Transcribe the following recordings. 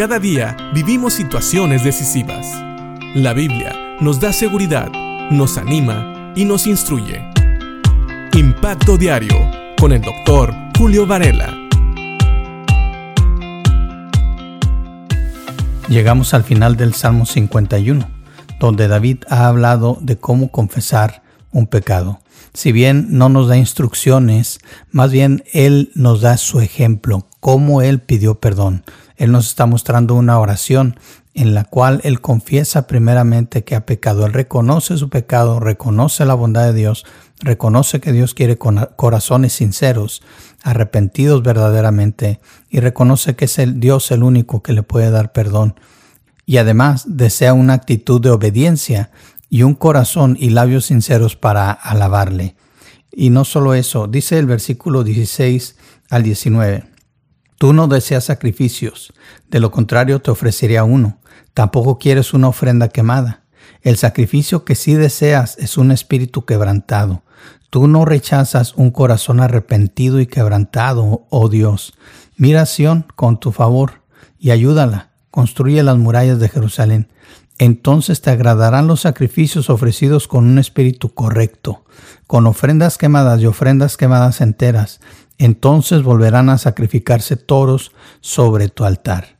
Cada día vivimos situaciones decisivas. La Biblia nos da seguridad, nos anima y nos instruye. Impacto Diario con el doctor Julio Varela. Llegamos al final del Salmo 51, donde David ha hablado de cómo confesar un pecado. Si bien no nos da instrucciones, más bien Él nos da su ejemplo, cómo Él pidió perdón. Él nos está mostrando una oración en la cual Él confiesa primeramente que ha pecado. Él reconoce su pecado, reconoce la bondad de Dios, reconoce que Dios quiere corazones sinceros, arrepentidos verdaderamente, y reconoce que es el Dios el único que le puede dar perdón. Y además desea una actitud de obediencia y un corazón y labios sinceros para alabarle. Y no solo eso, dice el versículo 16 al 19. Tú no deseas sacrificios, de lo contrario te ofrecería uno. Tampoco quieres una ofrenda quemada. El sacrificio que sí deseas es un espíritu quebrantado. Tú no rechazas un corazón arrepentido y quebrantado, oh Dios. Mira con tu favor y ayúdala. Construye las murallas de Jerusalén. Entonces te agradarán los sacrificios ofrecidos con un espíritu correcto, con ofrendas quemadas y ofrendas quemadas enteras entonces volverán a sacrificarse toros sobre tu altar.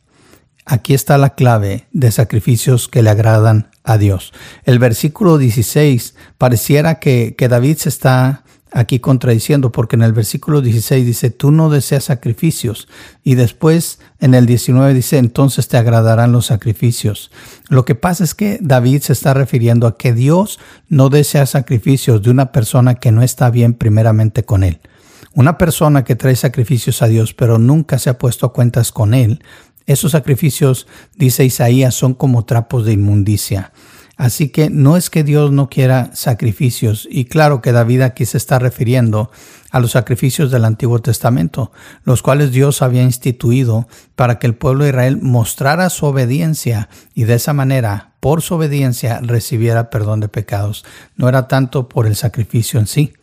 Aquí está la clave de sacrificios que le agradan a Dios. El versículo 16 pareciera que, que David se está aquí contradiciendo, porque en el versículo 16 dice, tú no deseas sacrificios, y después en el 19 dice, entonces te agradarán los sacrificios. Lo que pasa es que David se está refiriendo a que Dios no desea sacrificios de una persona que no está bien primeramente con él. Una persona que trae sacrificios a Dios pero nunca se ha puesto a cuentas con Él, esos sacrificios, dice Isaías, son como trapos de inmundicia. Así que no es que Dios no quiera sacrificios, y claro que David aquí se está refiriendo a los sacrificios del Antiguo Testamento, los cuales Dios había instituido para que el pueblo de Israel mostrara su obediencia y de esa manera, por su obediencia, recibiera perdón de pecados. No era tanto por el sacrificio en sí.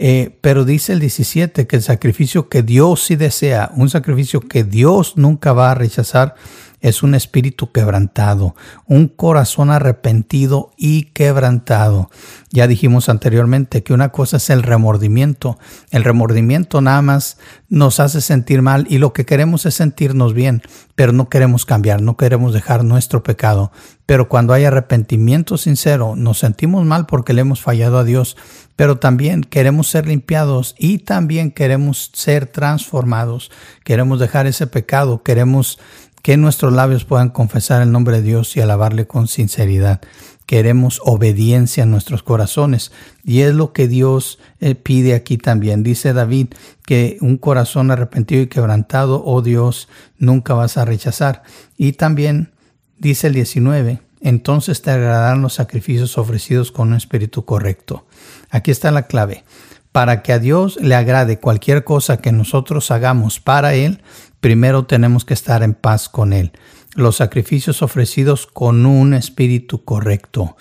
Eh, pero dice el 17 que el sacrificio que Dios sí desea, un sacrificio que Dios nunca va a rechazar, es un espíritu quebrantado, un corazón arrepentido y quebrantado. Ya dijimos anteriormente que una cosa es el remordimiento. El remordimiento nada más nos hace sentir mal y lo que queremos es sentirnos bien, pero no queremos cambiar, no queremos dejar nuestro pecado. Pero cuando hay arrepentimiento sincero, nos sentimos mal porque le hemos fallado a Dios, pero también queremos ser limpiados y también queremos ser transformados. Queremos dejar ese pecado, queremos que nuestros labios puedan confesar el nombre de Dios y alabarle con sinceridad. Queremos obediencia en nuestros corazones y es lo que Dios eh, pide aquí también. Dice David que un corazón arrepentido y quebrantado, oh Dios, nunca vas a rechazar. Y también dice el 19, entonces te agradarán los sacrificios ofrecidos con un espíritu correcto. Aquí está la clave. Para que a Dios le agrade cualquier cosa que nosotros hagamos para Él, primero tenemos que estar en paz con Él. Los sacrificios ofrecidos con un espíritu correcto.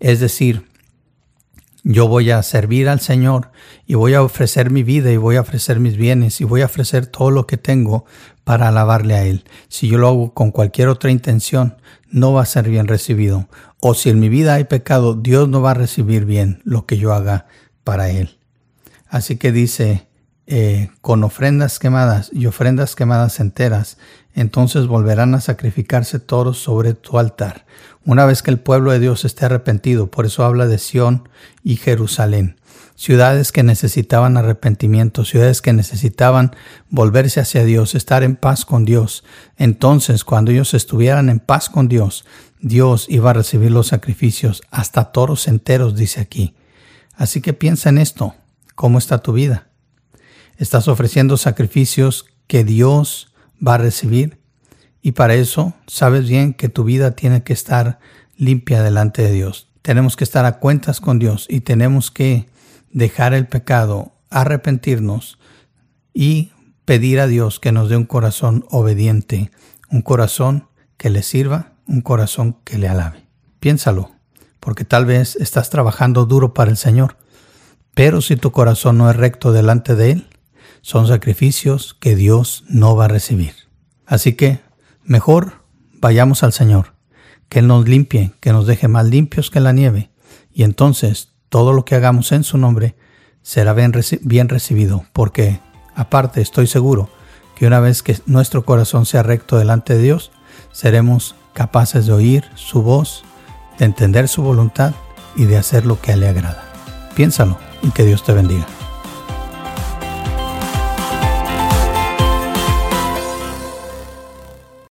Es decir, yo voy a servir al Señor y voy a ofrecer mi vida y voy a ofrecer mis bienes y voy a ofrecer todo lo que tengo para alabarle a Él. Si yo lo hago con cualquier otra intención, no va a ser bien recibido. O si en mi vida hay pecado, Dios no va a recibir bien lo que yo haga para Él. Así que dice, eh, con ofrendas quemadas y ofrendas quemadas enteras, entonces volverán a sacrificarse toros sobre tu altar. Una vez que el pueblo de Dios esté arrepentido, por eso habla de Sión y Jerusalén. Ciudades que necesitaban arrepentimiento, ciudades que necesitaban volverse hacia Dios, estar en paz con Dios. Entonces, cuando ellos estuvieran en paz con Dios, Dios iba a recibir los sacrificios, hasta toros enteros, dice aquí. Así que piensa en esto. ¿Cómo está tu vida? ¿Estás ofreciendo sacrificios que Dios va a recibir? Y para eso sabes bien que tu vida tiene que estar limpia delante de Dios. Tenemos que estar a cuentas con Dios y tenemos que dejar el pecado, arrepentirnos y pedir a Dios que nos dé un corazón obediente, un corazón que le sirva, un corazón que le alabe. Piénsalo, porque tal vez estás trabajando duro para el Señor, pero si tu corazón no es recto delante de Él, son sacrificios que Dios no va a recibir. Así que Mejor vayamos al Señor, que Él nos limpie, que nos deje más limpios que la nieve, y entonces todo lo que hagamos en su nombre será bien, recibido, porque aparte estoy seguro que una vez que nuestro corazón sea recto delante de Dios, seremos capaces de oír su voz, de entender su voluntad y de hacer lo que a Él le agrada. Piénsalo y que Dios te bendiga.